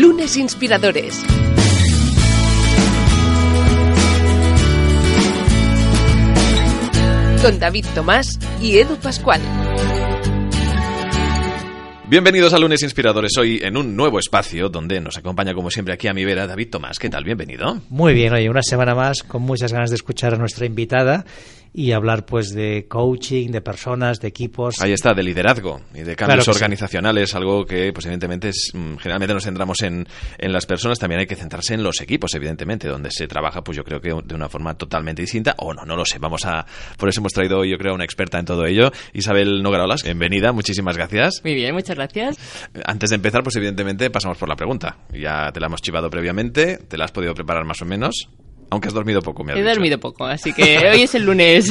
Lunes Inspiradores. Con David Tomás y Edu Pascual. Bienvenidos a Lunes Inspiradores, hoy en un nuevo espacio donde nos acompaña como siempre aquí a mi vera David Tomás. ¿Qué tal? Bienvenido. Muy bien, oye, una semana más con muchas ganas de escuchar a nuestra invitada y hablar pues de coaching, de personas, de equipos. Ahí está, de liderazgo y de cambios organizacionales, algo que pues evidentemente es, mm, generalmente nos centramos en, en, las personas, también hay que centrarse en los equipos, evidentemente, donde se trabaja pues yo creo que de una forma totalmente distinta, o no, no lo sé, vamos a, por eso hemos traído hoy yo creo una experta en todo ello, Isabel Nogarolas, bienvenida, muchísimas gracias. Muy bien, muchas gracias. Antes de empezar, pues evidentemente pasamos por la pregunta, ya te la hemos chivado previamente, te la has podido preparar más o menos. Aunque has dormido poco, me has He dormido poco, así que hoy es el lunes.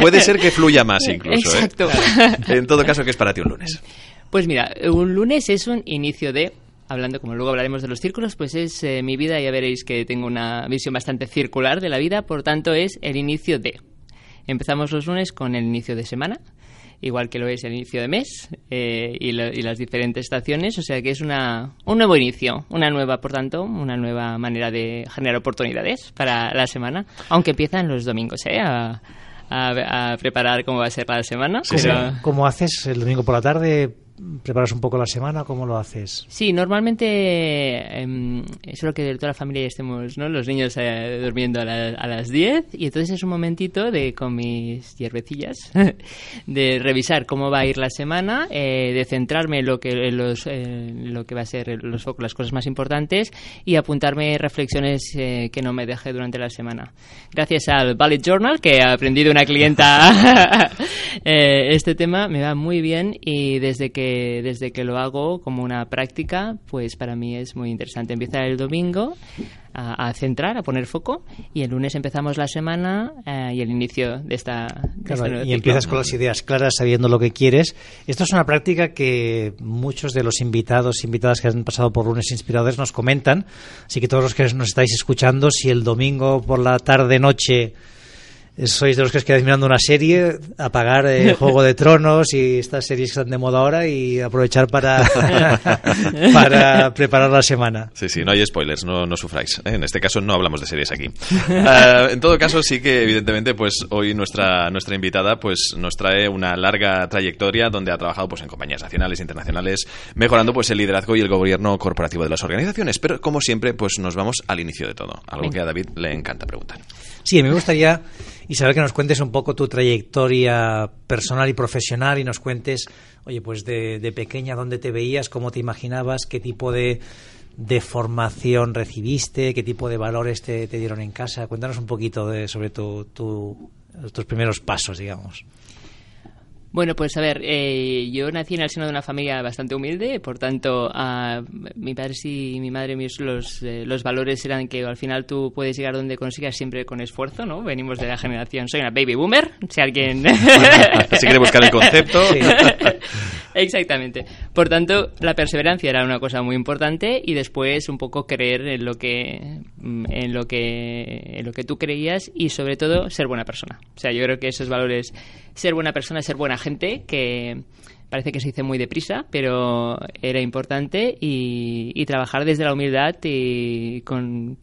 Puede ser que fluya más incluso. ¿eh? Exacto. ¿eh? En todo caso, ¿qué es para ti un lunes? Pues mira, un lunes es un inicio de hablando, como luego hablaremos de los círculos, pues es eh, mi vida, ya veréis que tengo una visión bastante circular de la vida, por tanto es el inicio de. Empezamos los lunes con el inicio de semana, igual que lo es el inicio de mes eh, y, lo, y, las diferentes estaciones. O sea que es una, un nuevo inicio, una nueva, por tanto, una nueva manera de generar oportunidades para la semana, aunque empiezan los domingos, ¿eh? A, a, a preparar cómo va a ser la semana. Sí, pero... ¿Cómo haces el domingo por la tarde? ¿Preparas un poco la semana? ¿Cómo lo haces? Sí, normalmente eh, suelo que toda la familia estemos, ¿no? Los niños eh, durmiendo a, la, a, las 10 y entonces es un momentito de, con mis hierbecillas, de revisar cómo va a ir la semana, eh, de centrarme en lo que, los, en lo que va a ser los las cosas más importantes y apuntarme reflexiones eh, que no me deje durante la semana. Gracias al Ballet Journal, que ha aprendido una clienta eh, este tema, me va muy bien y desde que desde que lo hago como una práctica, pues para mí es muy interesante. Empieza el domingo a, a centrar, a poner foco, y el lunes empezamos la semana eh, y el inicio de esta. De claro, este y empiezas con las ideas claras, sabiendo lo que quieres. Esto es una práctica que muchos de los invitados, invitadas que han pasado por lunes inspiradores nos comentan. Así que todos los que nos estáis escuchando, si el domingo por la tarde, noche sois de los que os quedáis mirando una serie, apagar eh, Juego de Tronos y estas series que están de moda ahora y aprovechar para, para preparar la semana. Sí, sí, no hay spoilers, no, no sufráis. ¿eh? En este caso no hablamos de series aquí. Uh, en todo caso, sí que evidentemente, pues hoy nuestra, nuestra invitada pues nos trae una larga trayectoria donde ha trabajado pues en compañías nacionales, internacionales, mejorando pues el liderazgo y el gobierno corporativo de las organizaciones. Pero como siempre, pues nos vamos al inicio de todo, algo que a David le encanta preguntar. Sí, me gustaría y saber que nos cuentes un poco tu trayectoria personal y profesional y nos cuentes, oye, pues de, de pequeña, dónde te veías, cómo te imaginabas, qué tipo de, de formación recibiste, qué tipo de valores te, te dieron en casa. Cuéntanos un poquito de, sobre tu, tu, tus primeros pasos, digamos. Bueno, pues a ver, eh, yo nací en el seno de una familia bastante humilde, por tanto, uh, mi padre y mi madre, mis, los, eh, los valores eran que al final tú puedes llegar donde consigas siempre con esfuerzo, ¿no? Venimos de la generación, soy una baby boomer, si alguien... si quiere buscar el concepto. Sí. Exactamente. Por tanto, la perseverancia era una cosa muy importante y después un poco creer en lo que en lo que en lo que tú creías y sobre todo ser buena persona. O sea, yo creo que esos valores ser buena persona, ser buena gente, que parece que se dice muy deprisa, pero era importante y, y trabajar desde la humildad y con,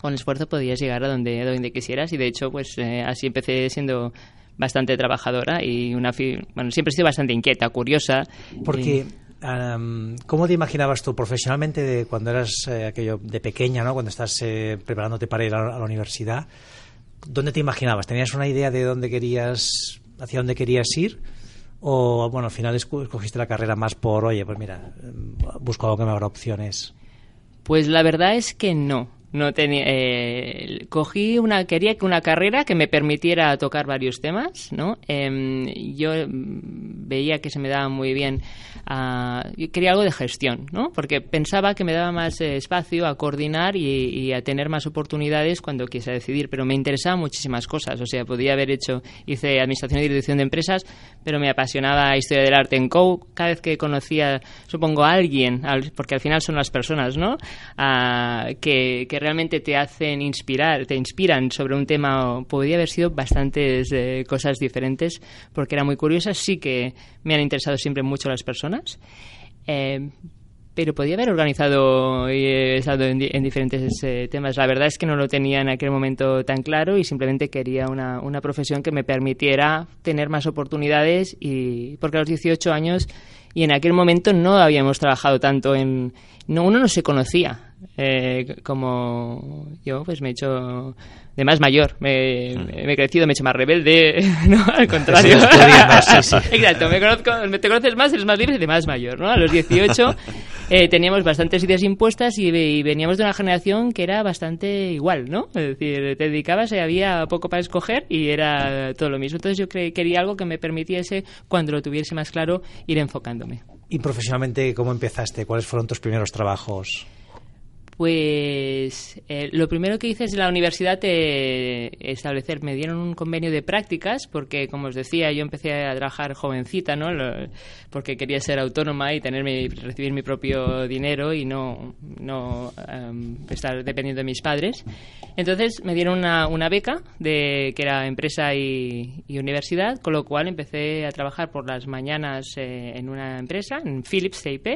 con esfuerzo podías llegar a donde, a donde quisieras y de hecho pues eh, así empecé siendo bastante trabajadora y una bueno siempre he sido bastante inquieta, curiosa. Porque Um, ¿Cómo te imaginabas tú profesionalmente de cuando eras eh, aquello de pequeña, ¿no? cuando estás eh, preparándote para ir a, a, la universidad? ¿Dónde te imaginabas? ¿Tenías una idea de dónde querías, hacia dónde querías ir? ¿O, bueno, al final escogiste la carrera más por, oye, pues mira, busco algo que me abra opciones? Pues la verdad es que no no tenía eh, cogí una quería que una carrera que me permitiera tocar varios temas no eh, yo veía que se me daba muy bien uh, quería algo de gestión no porque pensaba que me daba más eh, espacio a coordinar y, a tener más oportunidades cuando quise decidir pero me interesaban muchísimas cosas. O sea podía haber hecho hice administración y dirección de empresas pero me apasionaba historia del arte en co cada vez que conocía supongo a alguien porque al final son las personas no uh, que realmente te hacen inspirar, te inspiran sobre un tema, podría haber sido bastantes eh, cosas diferentes, porque era muy curiosa. Sí que me han interesado siempre mucho las personas. Eh, pero podía haber organizado y estado en, en diferentes eh, temas. La verdad es que no lo tenía en aquel momento tan claro y simplemente quería una, una profesión que me permitiera tener más oportunidades y porque a los 18 años y en aquel momento no habíamos trabajado tanto en no uno no se conocía eh, como yo pues me he hecho de más mayor me, me he crecido me he hecho más rebelde no al contrario. exacto me conozco te conoces más eres más libre de más mayor no a los 18 eh, teníamos bastantes ideas impuestas y, y, veníamos de una generación que era bastante igual no es decir te dedicabas y había poco para escoger y era todo lo mismo. Entonces yo quería algo que me permitiese cuando lo tuviese más claro ir enfocándome. Y profesionalmente cómo empezaste cuáles fueron tus primeros trabajos pues eh, lo primero que hice es la universidad eh, establecer, me dieron un convenio de prácticas porque, como os decía, yo empecé a trabajar jovencita, ¿no? Porque quería ser autónoma y tener mi, recibir mi propio dinero y no, no um, estar dependiendo de mis padres. Entonces me dieron una, una beca de que era empresa y, y, universidad, con lo cual empecé a trabajar por las mañanas eh, en una empresa, en Philips CIP,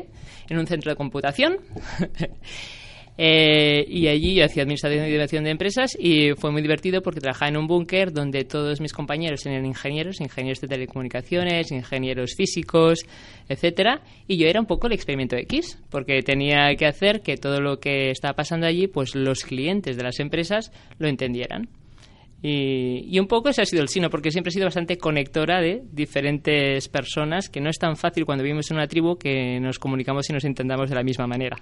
en un centro de computación. Eh, y allí yo hacía administración y dirección de empresas y fue muy divertido porque trabajaba en un búnker donde todos mis compañeros eran ingenieros, ingenieros de telecomunicaciones, ingenieros físicos, etcétera, y yo era un poco el experimento X, porque tenía que hacer que todo lo que estaba pasando allí, pues los clientes de las empresas lo entendieran. Y, y, un poco ese ha sido el sino, porque siempre he sido bastante conectora de diferentes personas, que no es tan fácil cuando vivimos en una tribu que nos comunicamos y nos entendamos de la misma manera.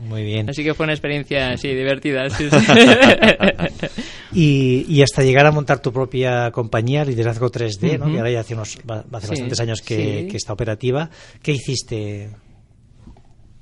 Muy bien. Así que fue una experiencia, sí, divertida. Sí, sí. y, y, hasta llegar a montar tu propia compañía, Liderazgo 3D, uh -huh. ¿no? que ahora ya hace, unos, hace sí, bastantes años que, que, está operativa. ¿Qué hiciste?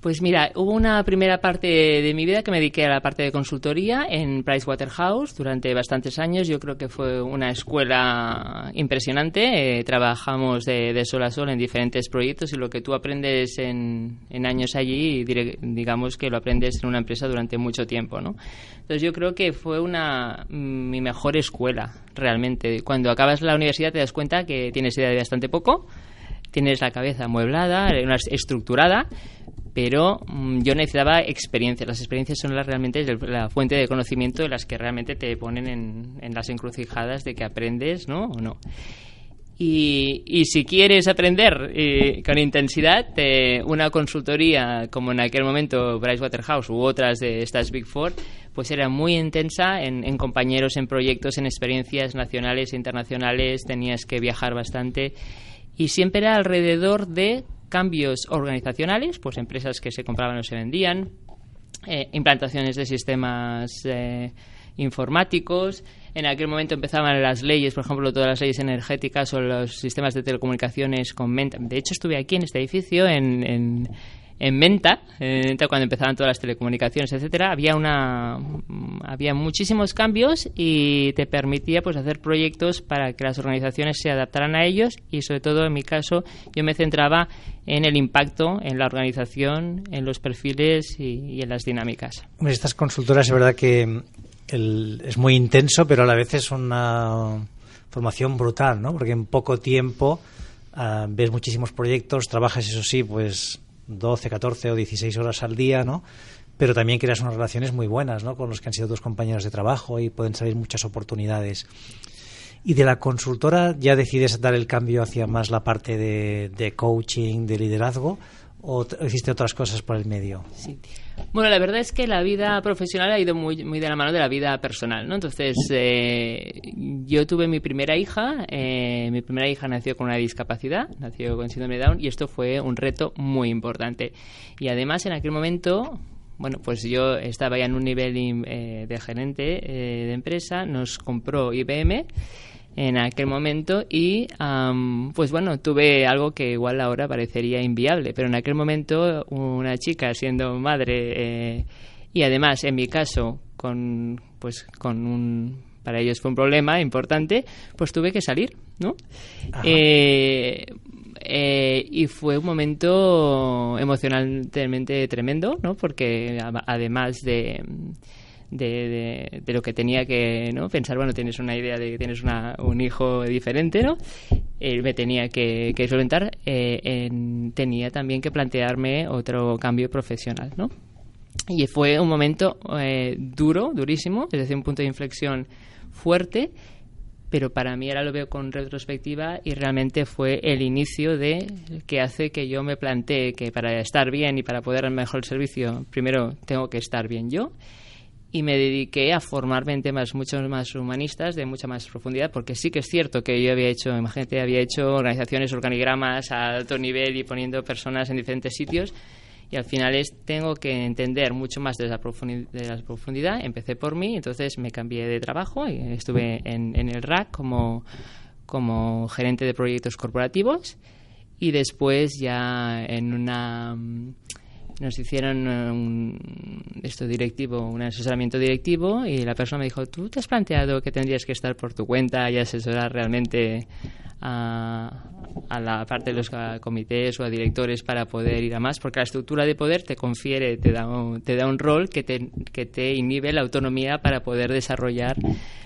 Pues mira, hubo una primera parte de mi vida que me dediqué a la parte de consultoría en Pricewaterhouse durante bastantes años. Yo creo que fue una escuela impresionante. Eh, trabajamos de, sol a sol en diferentes proyectos y lo que tú aprendes en, años allí, digamos que lo aprendes en una empresa durante mucho tiempo, ¿no? Entonces yo creo que fue una mi mejor escuela, realmente. Cuando acabas la universidad te das cuenta que tienes idea de bastante poco, tienes la cabeza amueblada, estructurada, pero mmm, yo necesitaba experiencias. Las experiencias son las, realmente la fuente de conocimiento las que realmente te ponen en, en las encrucijadas de que aprendes, ¿no? O no. Y, si quieres aprender eh, con intensidad, eh, una consultoría como en aquel momento Pricewaterhouse u otras de estas Big Four, pues era muy intensa en, en, compañeros, en proyectos, en experiencias nacionales e internacionales, tenías que viajar bastante y siempre era alrededor de cambios organizacionales, pues empresas que se compraban o se vendían, eh, implantaciones de sistemas eh, informáticos. En aquel momento empezaban las leyes, por ejemplo, todas las leyes energéticas o los sistemas de telecomunicaciones con Menta. De hecho, estuve aquí en este edificio en, en en Menta, en cuando empezaban todas las telecomunicaciones, etcétera, había una había muchísimos cambios y te permitía pues hacer proyectos para que las organizaciones se adaptaran a ellos y sobre todo en mi caso yo me centraba en el impacto en la organización, en los perfiles y, en las dinámicas. Estas consultoras es verdad que es muy intenso, pero a la vez es una formación brutal, ¿no? Porque en poco tiempo uh, ves muchísimos proyectos, trabajas eso sí, pues 12, 14 o 16 horas al día, ¿no? Pero también creas unas relaciones muy buenas, ¿no? Con los que han sido tus compañeros de trabajo y pueden salir muchas oportunidades. Y de la consultora ya decides dar el cambio hacia más la parte de, de coaching, de liderazgo, o hiciste otras cosas por el medio? Sí. Bueno, la verdad es que la vida profesional ha ido muy, muy de la mano de la vida personal, ¿no? Entonces, eh, yo tuve mi primera hija, eh, mi primera hija nació con una discapacidad, nació con síndrome de Down, y esto fue un reto muy importante. Y además, en aquel momento, bueno, pues yo estaba ya en un nivel eh, de gerente eh, de empresa, nos compró IBM en aquel momento y um, pues bueno tuve algo que igual ahora parecería inviable pero en aquel momento una chica siendo madre eh, y además en mi caso con pues con un para ellos fue un problema importante pues tuve que salir no eh, eh, y fue un momento emocionalmente tremendo no porque además de de, de, lo que tenía que no pensar. Bueno tienes una idea de que tienes una, un hijo diferente no eh, me tenía que, que solventar eh, en, tenía también que plantearme otro cambio profesional no y fue un momento eh, duro durísimo es decir un punto de inflexión fuerte pero para mí ahora lo veo con retrospectiva y realmente fue el inicio de que hace que yo me plantee que para estar bien y para poder dar mejor servicio, primero tengo que estar bien yo y me dediqué a formarme en temas mucho más humanistas, de mucha más profundidad, porque sí que es cierto que yo había hecho, imagínate, había hecho organizaciones, organigramas a alto nivel y poniendo personas en diferentes sitios, y al final es, tengo que entender mucho más de la, de la profundidad. Empecé por mí, entonces me cambié de trabajo y estuve en, en el RAC como, como gerente de proyectos corporativos y después ya en una nos hicieron un, esto directivo, un asesoramiento directivo y la persona me dijo, ¿tú te has planteado que tendrías que estar por tu cuenta y asesorar realmente a, a la parte de los comités o a directores para poder ir a más? Porque la estructura de poder te confiere, te da un, te da un rol que te, que te inhibe la autonomía para poder desarrollar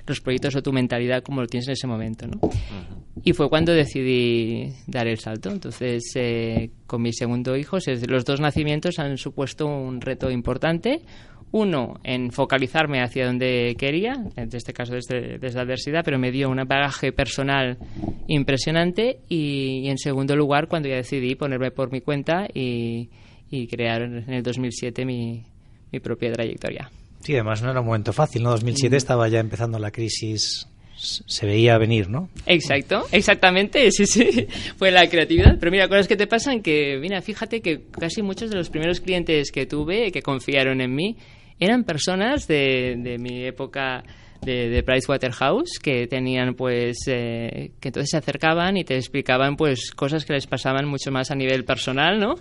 los proyectos o tu mentalidad como lo tienes en ese momento, ¿no? Y fue cuando decidí dar el salto. Entonces, eh, con mi segundo hijo, los dos nacimientos han supuesto un reto importante. Uno, en focalizarme hacia donde quería, en este caso desde, desde la adversidad, pero me dio un bagaje personal impresionante. Y, y, en segundo lugar, cuando ya decidí ponerme por mi cuenta y, y crear en el 2007 mi, mi propia trayectoria. Sí, además no era un momento fácil, ¿no? 2007 mm. estaba ya empezando la crisis se veía venir, ¿no? Exacto, exactamente, sí, sí, fue la creatividad. Pero mira, cosas que te pasan que, mira, fíjate que casi muchos de los primeros clientes que tuve, que confiaron en mí, eran personas de, de mi época de, de Pricewaterhouse que tenían pues eh, que entonces se acercaban y te explicaban pues cosas que les pasaban mucho más a nivel personal no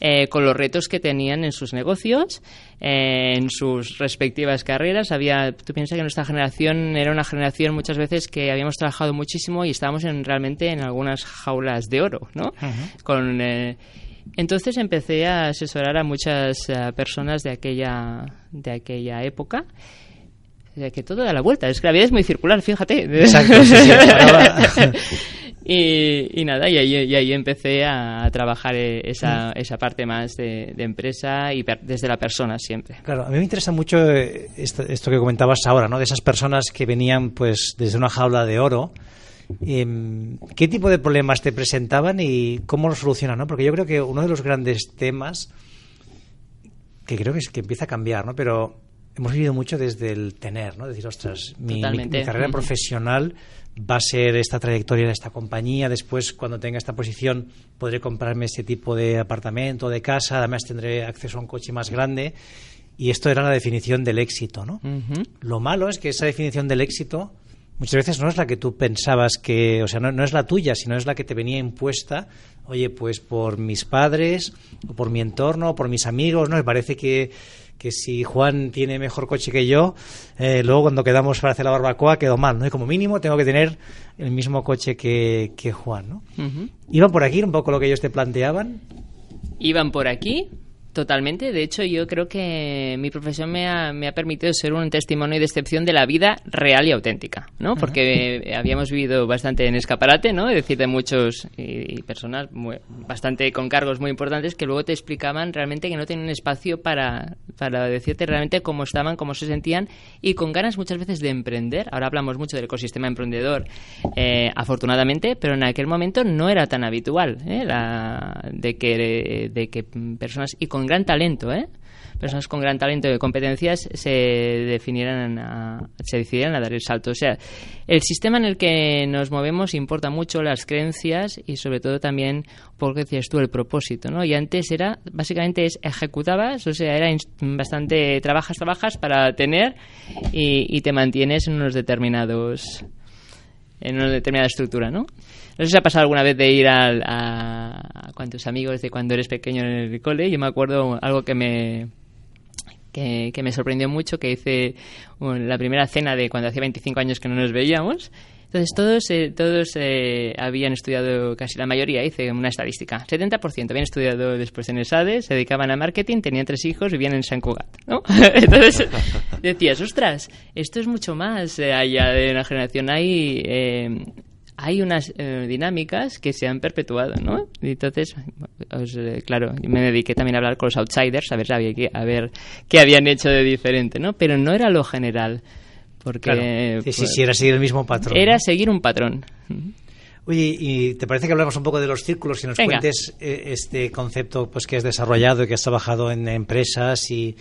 eh, con los retos que tenían en sus negocios eh, en sus respectivas carreras. Había tú piensas que nuestra generación era una generación muchas veces que habíamos trabajado muchísimo y estábamos en, realmente en algunas jaulas de oro no uh -huh. con entonces empecé a asesorar a muchas uh, personas de aquella de aquella época que todo da la vuelta. Es que la vida es muy circular, fíjate. Exacto, sí, sí. y, y, nada, y ahí, y ahí, empecé a trabajar esa, esa parte más de, de, empresa y per, desde la persona siempre. Claro, a mí me interesa mucho esto, esto, que comentabas ahora, ¿no? De esas personas que venían pues desde una jaula de oro. Eh, ¿Qué tipo de problemas te presentaban y cómo los solucionan? ¿no? Porque yo creo que uno de los grandes temas que creo que es que empieza a cambiar, ¿no? Pero hemos vivido mucho desde el tener, ¿no? Decir, ostras, mi, mi, mi, carrera profesional va a ser esta trayectoria de esta compañía, después cuando tenga esta posición podré comprarme este tipo de apartamento, de casa, además tendré acceso a un coche más grande y esto era la definición del éxito, ¿no? Uh -huh. Lo malo es que esa definición del éxito muchas veces no es la que tú pensabas que, o sea, no, no, es la tuya, sino es la que te venía impuesta, oye, pues por mis padres, o por mi entorno, o por mis amigos, ¿no? Me parece que que si Juan tiene mejor coche que yo, eh, luego cuando quedamos para hacer la barbacoa quedó mal, ¿no? Y como mínimo tengo que tener el mismo coche que, que Juan, ¿no? Uh -huh. ¿Iban por aquí un poco lo que ellos te planteaban? Iban por aquí, Totalmente. De hecho, yo creo que mi profesión me ha, me ha, permitido ser un testimonio de excepción de la vida real y auténtica, ¿no? Porque uh -huh. habíamos vivido bastante en escaparate, ¿no? Es decir, de muchos y, y personas muy, bastante con cargos muy importantes que luego te explicaban realmente que no tenían espacio para, para decirte realmente cómo estaban, cómo se sentían y con ganas muchas veces de emprender. Ahora hablamos mucho del ecosistema emprendedor, eh, afortunadamente, pero en aquel momento no era tan habitual, ¿eh? La, de, que, de que personas y con gran talento, ¿eh? personas con gran talento y competencias se definieran a, se decidieran a dar el salto. O sea, el sistema en el que nos movemos importa mucho las creencias y sobre todo también, porque decías tú, el propósito, ¿no? Y antes era, básicamente es ejecutabas, o sea, era bastante trabajas, trabajas para tener y, y te mantienes en unos determinados en una determinada estructura, ¿no? No sé si ha pasado alguna vez de ir a, a, a cuantos amigos de cuando eres pequeño en el cole. Yo me acuerdo algo que me, que, me sorprendió mucho, que hice la primera cena de cuando hacía 25 años que no nos veíamos. Entonces todos, eh, todos eh, habían estudiado, casi la mayoría, hice una estadística, 70% habían estudiado después en el SADE, se dedicaban a marketing, tenían tres hijos, vivían en San Cugat, ¿no? Entonces decías, ostras, esto es mucho más eh, allá de una generación, hay... hay unas dinámicas que se han perpetuado, ¿no? Y entonces, claro, me dediqué también a hablar con los outsiders, a ver, a ver qué habían hecho de diferente, ¿no? Pero no era lo general. Porque, Sí, sí, sí, era seguir el mismo patrón. Era seguir un patrón. Oye, ¿y te parece que hablamos un poco de los círculos y nos cuentes eh, este concepto pues que has desarrollado y que has trabajado en empresas y,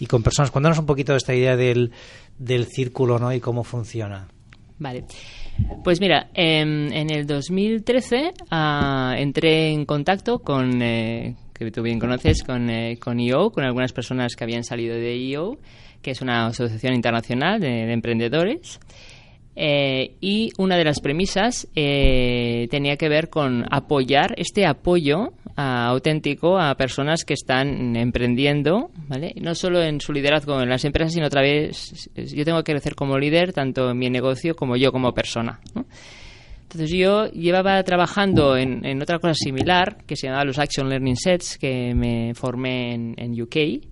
y con personas? Cuéntanos un poquito de esta idea del, del círculo ¿no? y cómo funciona. Vale. Pues mira, en, en el 2013 ah, entré en contacto con, eh, que tú bien conoces, con, eh, con EO, con algunas personas que habían salido de EO que es una asociación internacional de, emprendedores. Eh, y una de las premisas eh, tenía que ver con apoyar este apoyo auténtico a personas que están emprendiendo, ¿vale? No solo en su liderazgo en las empresas, sino otra vez yo tengo que crecer como líder, tanto en mi negocio como yo como persona. Entonces yo llevaba trabajando en, en, otra cosa similar que se llamaba los Action Learning Sets, que me formé en, en UK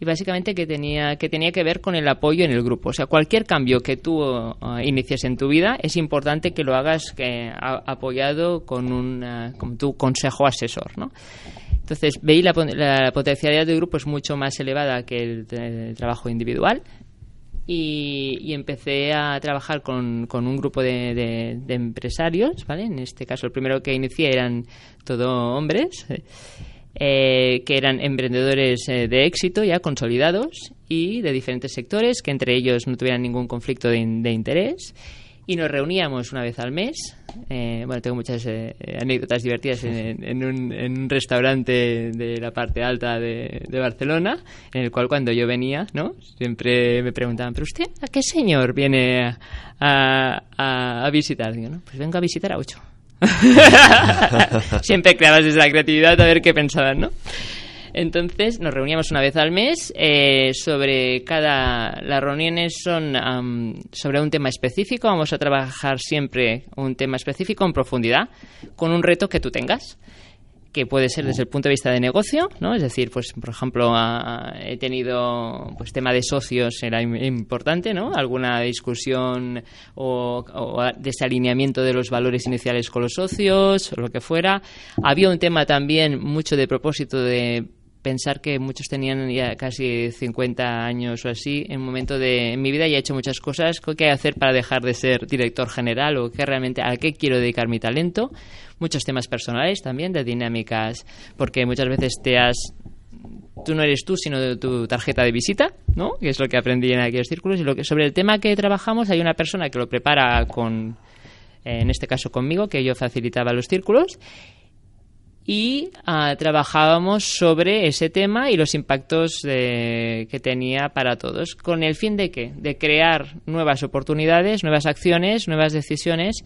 y básicamente que tenía que tenía que ver con el apoyo en el grupo. O sea, cualquier cambio que tú uh, inicies en tu vida es importante que lo hagas apoyado con un uh, tu consejo asesor, ¿no? Entonces, veí la, la, potencialidad del grupo es mucho más elevada que el, trabajo individual y, empecé a trabajar con, con un grupo de, de, empresarios, ¿vale? En este caso, el primero que inicié eran todo hombres. Eh, que eran emprendedores eh, de éxito ya consolidados y de diferentes sectores, que entre ellos no tuvieran ningún conflicto de, interés. Y nos reuníamos una vez al mes. Eh, bueno, tengo muchas anécdotas divertidas en, un, restaurante de la parte alta de, Barcelona, en el cual cuando yo venía, ¿no? Siempre me preguntaban, ¿pero usted a qué señor viene a, a, visitar? Digo, ¿no? Pues vengo a visitar a ocho. Siempre creabas desde la creatividad a ver qué pensaban, ¿no? Entonces nos reuníamos una vez al mes eh, sobre cada... Las reuniones son sobre un tema específico. Vamos a trabajar siempre un tema específico en profundidad con un reto que tú tengas que puede ser desde el punto de vista de negocio, ¿no? Es decir, pues por ejemplo, he tenido pues tema de socios era importante, ¿no? Alguna discusión o, o, desalineamiento de los valores iniciales con los socios o lo que fuera. Había un tema también mucho de propósito de pensar que muchos tenían ya casi 50 años o así, en un momento de en mi vida ya he hecho muchas cosas, ¿qué hacer para dejar de ser director general o qué realmente a qué quiero dedicar mi talento? Muchos temas personales también de dinámicas, porque muchas veces te has tú no eres tú, sino tu tarjeta de visita, ¿no? Que es lo que aprendí en aquellos círculos y lo que sobre el tema que trabajamos hay una persona que lo prepara con en este caso conmigo, que yo facilitaba los círculos y ah, trabajábamos sobre ese tema y los impactos que tenía para todos. ¿Con el fin de qué? De crear nuevas oportunidades, nuevas acciones, nuevas decisiones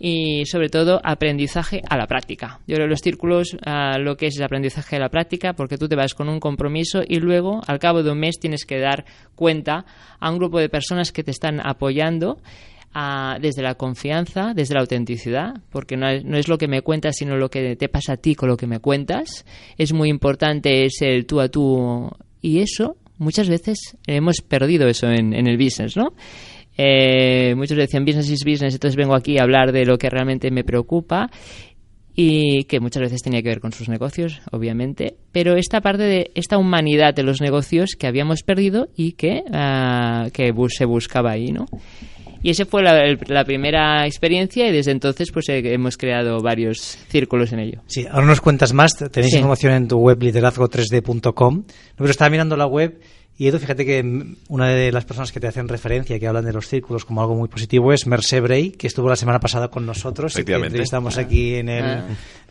y sobre todo aprendizaje a la práctica. Yo creo los círculos ah, lo que es el aprendizaje a la práctica porque tú te vas con un compromiso y luego al cabo de un mes tienes que dar cuenta a un grupo de personas que te están apoyando desde la confianza, desde la autenticidad, porque no es, lo que me cuentas, sino lo que te pasa a ti con lo que me cuentas. Es muy importante es el tú a tú y eso muchas veces hemos perdido eso en, en el business, ¿no? Eh, muchos decían business is business, entonces vengo aquí a hablar de lo que realmente me preocupa y que muchas veces tenía que ver con sus negocios, obviamente, pero esta parte de esta humanidad de los negocios que habíamos perdido y que, uh, que se buscaba ahí, ¿no? Y esa fue la, primera experiencia y desde entonces pues eh, hemos creado varios círculos en ello. Sí, ahora nos cuentas más, tenéis información en tu web liderazgo3d.com, pero estaba mirando la web y Edu, fíjate que una de las personas que te hacen referencia, que hablan de los círculos como algo muy positivo, es Merce Bray, que estuvo la semana pasada con nosotros y que entrevistamos aquí en el, ah.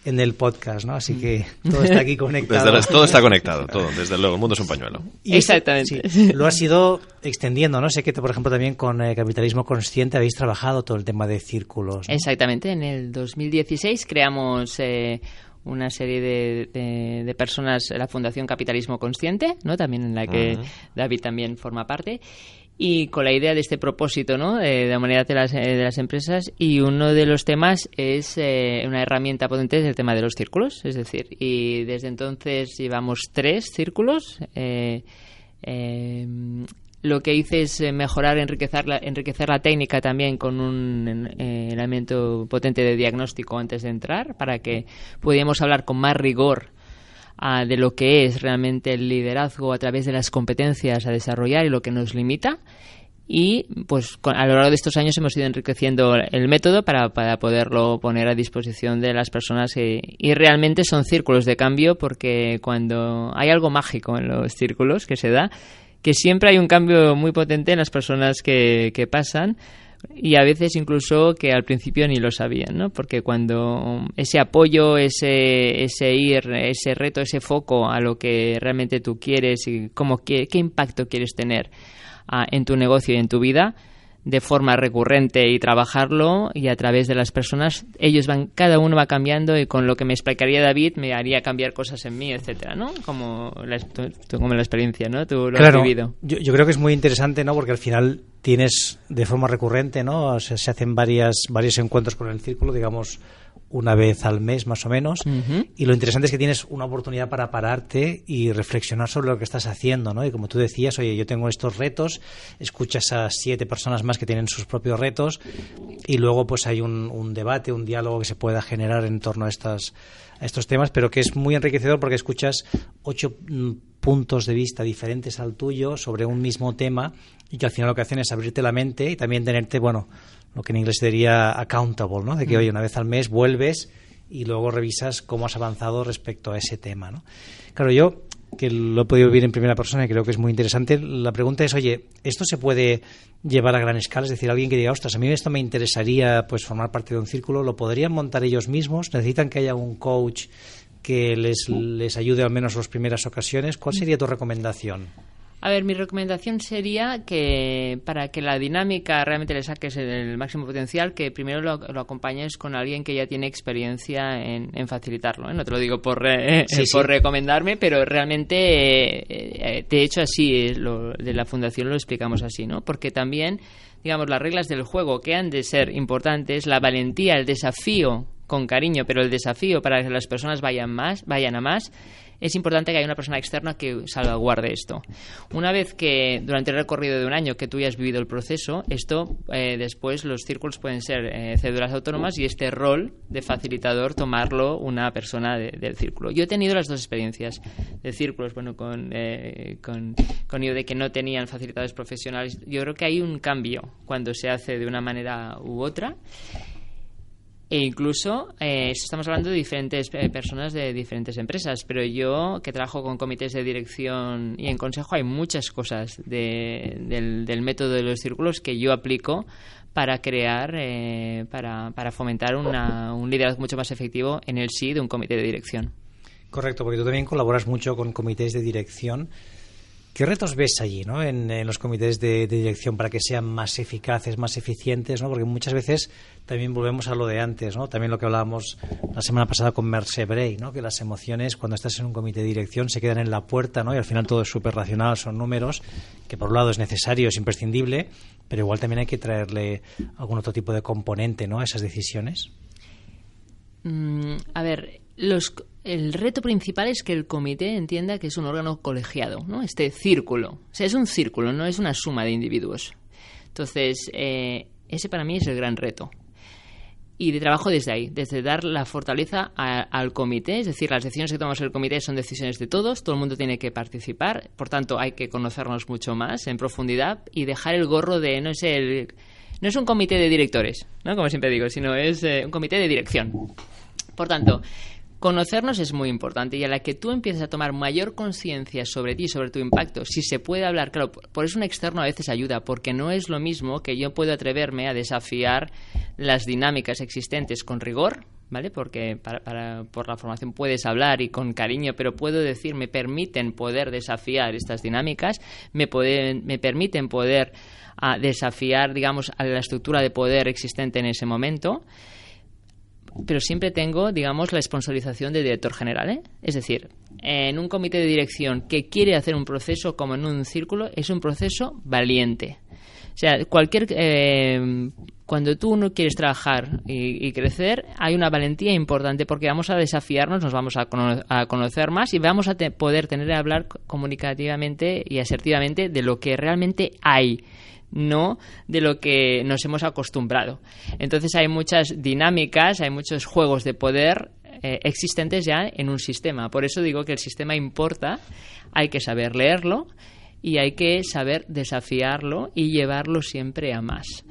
En el podcast, ¿no? Así que todo está aquí conectado. todo está conectado, todo, desde luego, el mundo es un pañuelo. Exactamente. lo has ido extendiendo, ¿no? Sé que, por ejemplo, también con eh, Capitalismo Consciente habéis trabajado todo el tema de círculos. Exactamente, en el 2016 creamos... Eh, una serie de, de, personas, la Fundación Capitalismo Consciente, ¿no? también en la que David también forma parte. Y con la idea de este propósito ¿no? de, la humanidad de las, de las, empresas. Y uno de los temas es eh, una herramienta potente es el tema de los círculos. Es decir y desde entonces llevamos tres círculos. Eh, eh, lo que hice es mejorar, enriquecer la, enriquecer la técnica también con un elemento potente de diagnóstico antes de entrar para que pudiéramos hablar con más rigor de lo que es realmente el liderazgo a través de las competencias a desarrollar y lo que nos limita. Y pues a lo largo de estos años hemos ido enriqueciendo el método para, para poderlo poner a disposición de las personas y realmente son círculos de cambio porque cuando hay algo mágico en los círculos que se da, que siempre hay un cambio muy potente en las personas que, que pasan y a veces incluso que al principio ni lo sabían, ¿no? Porque cuando ese apoyo, ese, ese ir, ese reto, ese foco a lo que realmente tú quieres y cómo, qué, qué impacto quieres tener ah, en tu negocio y en tu vida, de forma recurrente y trabajarlo y a través de las personas ellos van cada uno va cambiando y con lo que me explicaría David me haría cambiar cosas en mí etcétera no como la, como la experiencia no tú lo has vivido. Yo, yo creo que es muy interesante no porque al final tienes de forma recurrente no se hacen varias varios encuentros con el círculo digamos una vez al mes más o menos. Y lo interesante es que tienes una oportunidad para pararte y reflexionar sobre lo que estás haciendo, ¿no? Y como tú decías, oye, yo tengo estos retos, escuchas a siete personas más que tienen sus propios retos y luego pues hay un, un debate, un diálogo que se pueda generar en torno a estas a estos temas, pero que es muy enriquecedor porque escuchas ocho mm, puntos de vista diferentes al tuyo sobre un mismo tema y que al final lo que hacen es abrirte la mente y también tenerte, bueno, lo que en inglés sería accountable, ¿no? De que, mm. oye, una vez al mes vuelves y luego revisas cómo has avanzado respecto a ese tema, ¿no? Claro, yo que lo he podido vivir en primera persona y creo que es muy interesante, la pregunta es, oye, ¿esto se puede llevar a gran escala? Es decir, alguien que diga, ostras, a mí esto me interesaría pues formar parte de un círculo, ¿lo podrían montar ellos mismos? ¿Necesitan que haya un coach que les, les ayude al menos en las primeras ocasiones? ¿Cuál sería tu recomendación? A ver, mi recomendación sería que para que la dinámica realmente le saques el máximo potencial, que primero lo, acompañes con alguien que ya tiene experiencia en, facilitarlo. ¿eh? No te lo digo por, eh, por recomendarme, pero realmente, eh, de hecho, así lo, de la fundación lo explicamos así, ¿no? Porque también, digamos, las reglas del juego que han de ser importantes, la valentía, el desafío con cariño, pero el desafío para que las personas vayan más, vayan a más es importante que haya una persona externa que salvaguarde esto. Una vez que durante el recorrido de un año que tú ya has vivido el proceso, esto eh, después los círculos pueden ser eh, cédulas autónomas y este rol de facilitador tomarlo una persona del círculo. Yo he tenido las dos experiencias de círculos, bueno, con, eh, con, con que no tenían facilitadores profesionales. Yo creo que hay un cambio cuando se hace de una manera u otra. E incluso eh, estamos hablando de diferentes eh, personas de diferentes empresas, pero yo que trabajo con comités de dirección y en consejo hay muchas cosas del, método de los círculos que yo aplico para crear, eh, para, para, fomentar un liderazgo mucho más efectivo en el sí de un comité de dirección. Correcto, porque tú también colaboras mucho con comités de dirección ¿Qué retos ves allí ¿no? en, los comités de, dirección para que sean más eficaces, más eficientes? ¿no? Porque muchas veces también volvemos a lo de antes, ¿no? también lo que hablábamos la semana pasada con Merce Bray, ¿no? que las emociones cuando estás en un comité de dirección se quedan en la puerta ¿no? y al final todo es súper racional, son números, que por un lado es necesario, es imprescindible, pero igual también hay que traerle algún otro tipo de componente ¿no? a esas decisiones. Mm, a ver, los, el reto principal es que el comité entienda que es un órgano colegiado, ¿no? Este círculo. O sea, es un círculo, no es una suma de individuos. Entonces, eh, ese para mí es el gran reto. Y de trabajo desde ahí, desde dar la fortaleza al comité, es decir, las decisiones que tomamos el comité son decisiones de todos, todo el mundo tiene que participar, por tanto hay que conocernos mucho más en profundidad y dejar el gorro de, no es el, no es un comité de directores, ¿no? como siempre digo, sino es eh, un comité de dirección. Por tanto, Conocernos es muy importante y a la que tú empieces a tomar mayor conciencia sobre ti, sobre tu impacto, si se puede hablar, claro, por eso un externo a veces ayuda, porque no es lo mismo que yo puedo atreverme a desafiar las dinámicas existentes con rigor, ¿vale? Porque para, por la formación puedes hablar y con cariño, pero puedo decir, me permiten poder desafiar estas dinámicas, me, pueden, me permiten poder ah, desafiar, digamos, a la estructura de poder existente en ese momento pero siempre tengo, digamos, la sponsorización del director general. ¿eh? Es decir, en un comité de dirección que quiere hacer un proceso como en un círculo, es un proceso valiente. O sea, cualquier... Eh, cuando tú no quieres trabajar y, crecer, hay una valentía importante porque vamos a desafiarnos, nos vamos a, conocer más y vamos a poder tener que hablar comunicativamente y asertivamente de lo que realmente hay no de lo que nos hemos acostumbrado. Entonces hay muchas dinámicas, hay muchos juegos de poder eh, existentes ya en un sistema. Por eso digo que el sistema importa, hay que saber leerlo y hay que saber desafiarlo y llevarlo siempre a más.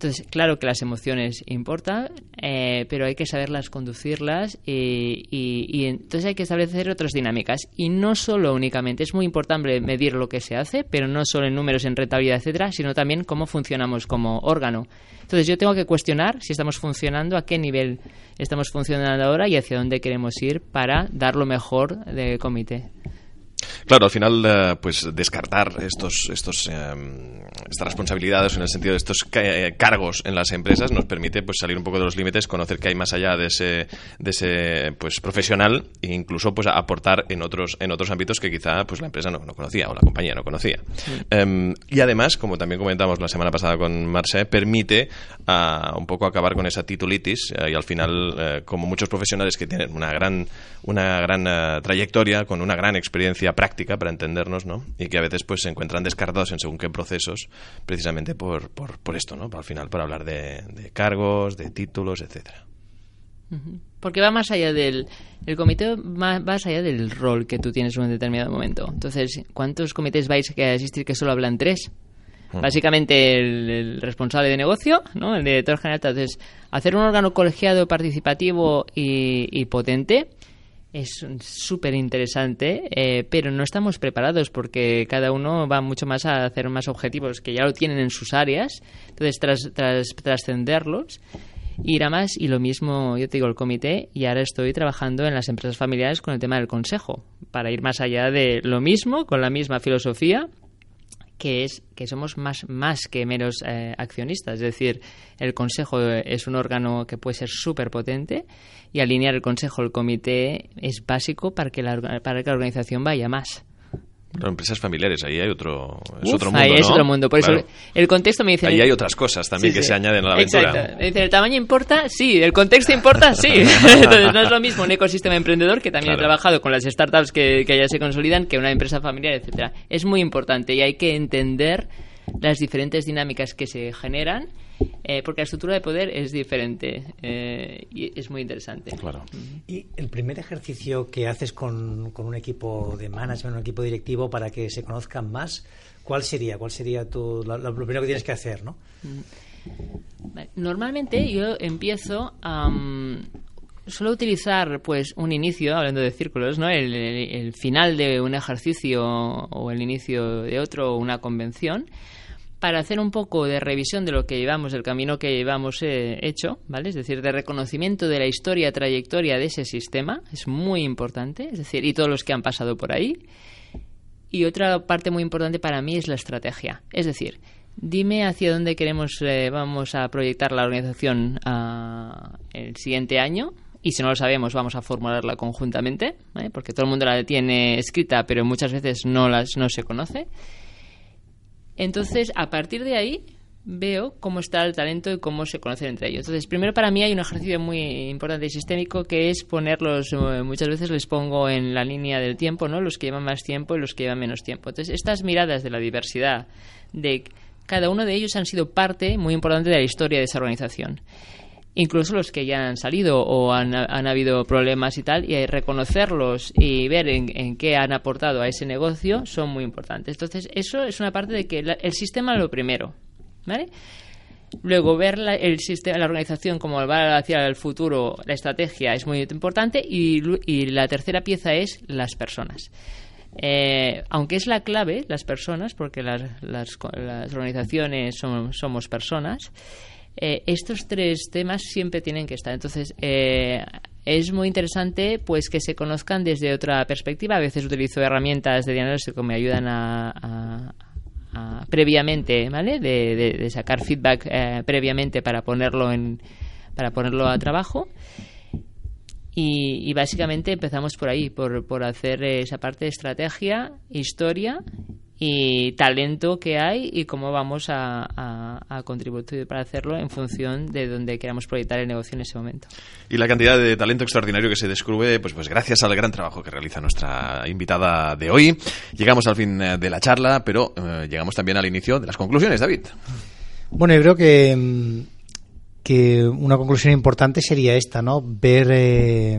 Entonces, claro que las emociones importan, eh, pero hay que saberlas conducirlas y, entonces hay que establecer otras dinámicas. Y no solo únicamente, es muy importante medir lo que se hace, pero no solo en números, en rentabilidad, etcétera, sino también cómo funcionamos como órgano. Entonces, yo tengo que cuestionar si estamos funcionando, a qué nivel estamos funcionando ahora y hacia dónde queremos ir para dar lo mejor del comité. Claro, al final, eh, pues descartar estos, estos, em, estas responsabilidades en el sentido de estos eh, cargos en las empresas nos permite pues salir un poco de los límites, conocer qué hay más allá de ese, de ese pues profesional e incluso pues aportar en otros, en otros ámbitos que quizá pues la empresa no, conocía o la compañía no conocía. Em, y además, como también comentamos la semana pasada con Marce, permite ah, un poco acabar con esa titulitis eh, y al final, como muchos profesionales que tienen una gran, una gran trayectoria, con una gran experiencia práctica para entendernos, ¿no? Y que a veces pues se encuentran descartados en según qué procesos, precisamente por, por, por esto, ¿no? Al final, para hablar de, cargos, de títulos, etcétera. Porque va más allá del el comité va más allá del rol que tú tienes en un determinado momento. Entonces, ¿cuántos comités vais a asistir que solo hablan tres? Básicamente el, responsable de negocio, ¿no? el director general. Entonces, hacer un órgano colegiado, participativo y, y potente es súper interesante, eh, pero no estamos preparados porque cada uno va mucho más a hacer más objetivos que ya lo tienen en sus áreas, entonces tras, tras trascenderlos, ir a más. Y lo mismo, yo te digo, el comité. Y ahora estoy trabajando en las empresas familiares con el tema del consejo, para ir más allá de lo mismo, con la misma filosofía, que es que somos más, más que meros eh, accionistas. Es decir, el Consejo es un órgano que puede ser súper potente y alinear el Consejo, el Comité, es básico para que la, para que la organización vaya más empresas familiares, ahí hay otro, es otro mundo. Ahí es otro mundo. Por eso el contexto me dice. Ahí hay otras cosas también que se añaden a la aventura. Exacto. dice, ¿el tamaño importa? Sí. ¿El contexto importa? Sí. Entonces no es lo mismo un ecosistema emprendedor, que también he trabajado con las startups que, que ya se consolidan, que una empresa familiar, etcétera Es muy importante y hay que entender las diferentes dinámicas que se generan eh, porque la estructura de poder es diferente eh, y es muy interesante. Claro. Y el primer ejercicio que haces con, con, un equipo de management, un equipo directivo, para que se conozcan más, ¿cuál sería? ¿Cuál sería tu, lo, primero que tienes que hacer? ¿no? Normalmente yo empiezo a... Suelo utilizar pues un inicio, hablando de círculos, ¿no? El, el, final de un ejercicio o el inicio de otro, o una convención, para hacer un poco de revisión de lo que llevamos, del camino que llevamos eh, hecho, ¿vale? Es decir, de reconocimiento de la historia, trayectoria de ese sistema, es muy importante, es decir, y todos los que han pasado por ahí. Y otra parte muy importante para mí es la estrategia, es decir, dime hacia dónde queremos, eh, vamos a proyectar la organización ah, el siguiente año, y si no lo sabemos vamos a formularla conjuntamente, porque todo el mundo la tiene escrita, pero muchas veces no, las, no se conoce. Entonces, a partir de ahí, veo cómo está el talento y cómo se conocen entre ellos. Entonces, primero para mí hay un ejercicio muy importante y sistémico que es ponerlos, eh, muchas veces les pongo en la línea del tiempo, ¿no? Los que llevan más tiempo y los que llevan menos tiempo. Entonces, estas miradas de la diversidad, de cada uno de ellos han sido parte muy importante de la historia de esa organización incluso los que ya han salido o han, han habido problemas y tal, y reconocerlos y ver en, qué han aportado a ese negocio son muy importantes. Entonces, eso es una parte de que el sistema lo primero, ¿vale? Luego, ver la, el sistema, la organización como va hacia el futuro, la estrategia es muy importante y, y la tercera pieza es las personas. Eh, aunque es la clave, las personas, porque las, las organizaciones somos personas, eh, estos tres temas siempre tienen que estar. Entonces, eh, es muy interesante pues que se conozcan desde otra perspectiva. A veces utilizo herramientas de diagnóstico que me ayudan a, previamente, ¿vale? De, sacar feedback eh, previamente para ponerlo en para ponerlo a trabajo. Y, y, básicamente empezamos por ahí, por, por hacer esa parte de estrategia, historia y talento que hay y cómo vamos a, a, contribuir para hacerlo en función de donde queramos proyectar el negocio en ese momento. Y la cantidad de talento extraordinario que se descubre, pues, pues gracias al gran trabajo que realiza nuestra invitada de hoy. Llegamos al fin eh, de la charla, pero eh, llegamos también al inicio de las conclusiones, David. Bueno, yo creo que, mm, que una conclusión importante sería esta, ¿no? Ver, eh,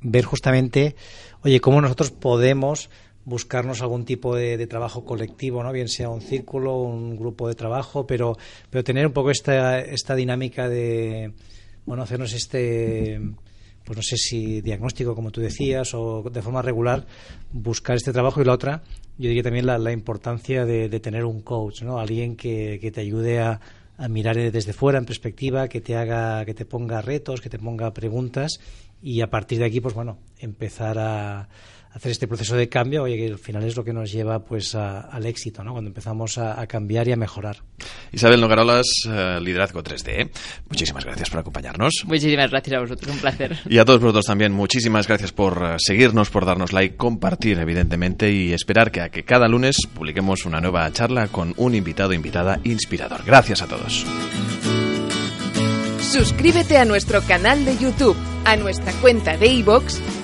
ver justamente, oye, cómo nosotros podemos buscarnos algún tipo de, trabajo colectivo, ¿no? bien sea un círculo, un grupo de trabajo, pero, pero tener un poco esta, esta dinámica de bueno, hacernos este pues no sé si diagnóstico, como tú decías, o de forma regular, buscar este trabajo y la otra, yo diría también la, la importancia de, tener un coach, ¿no? Alguien que, que te ayude a, a, mirar desde fuera, en perspectiva, que te haga, que te ponga retos, que te ponga preguntas y a partir de aquí, pues bueno, empezar a, hacer este proceso de cambio, oye, que al final es lo que nos lleva pues al éxito, ¿no? Cuando empezamos a, cambiar y a mejorar. Isabel Nogarolas, eh, Liderazgo 3D. ¿eh? Muchísimas gracias por acompañarnos. Muchísimas gracias a vosotros, un placer. Y a todos vosotros también, muchísimas gracias por eh, seguirnos, por darnos like, compartir, evidentemente, y esperar que a que cada lunes publiquemos una nueva charla con un invitado invitada inspirador. Gracias a todos. Suscríbete a nuestro canal de YouTube, a nuestra cuenta de iVoox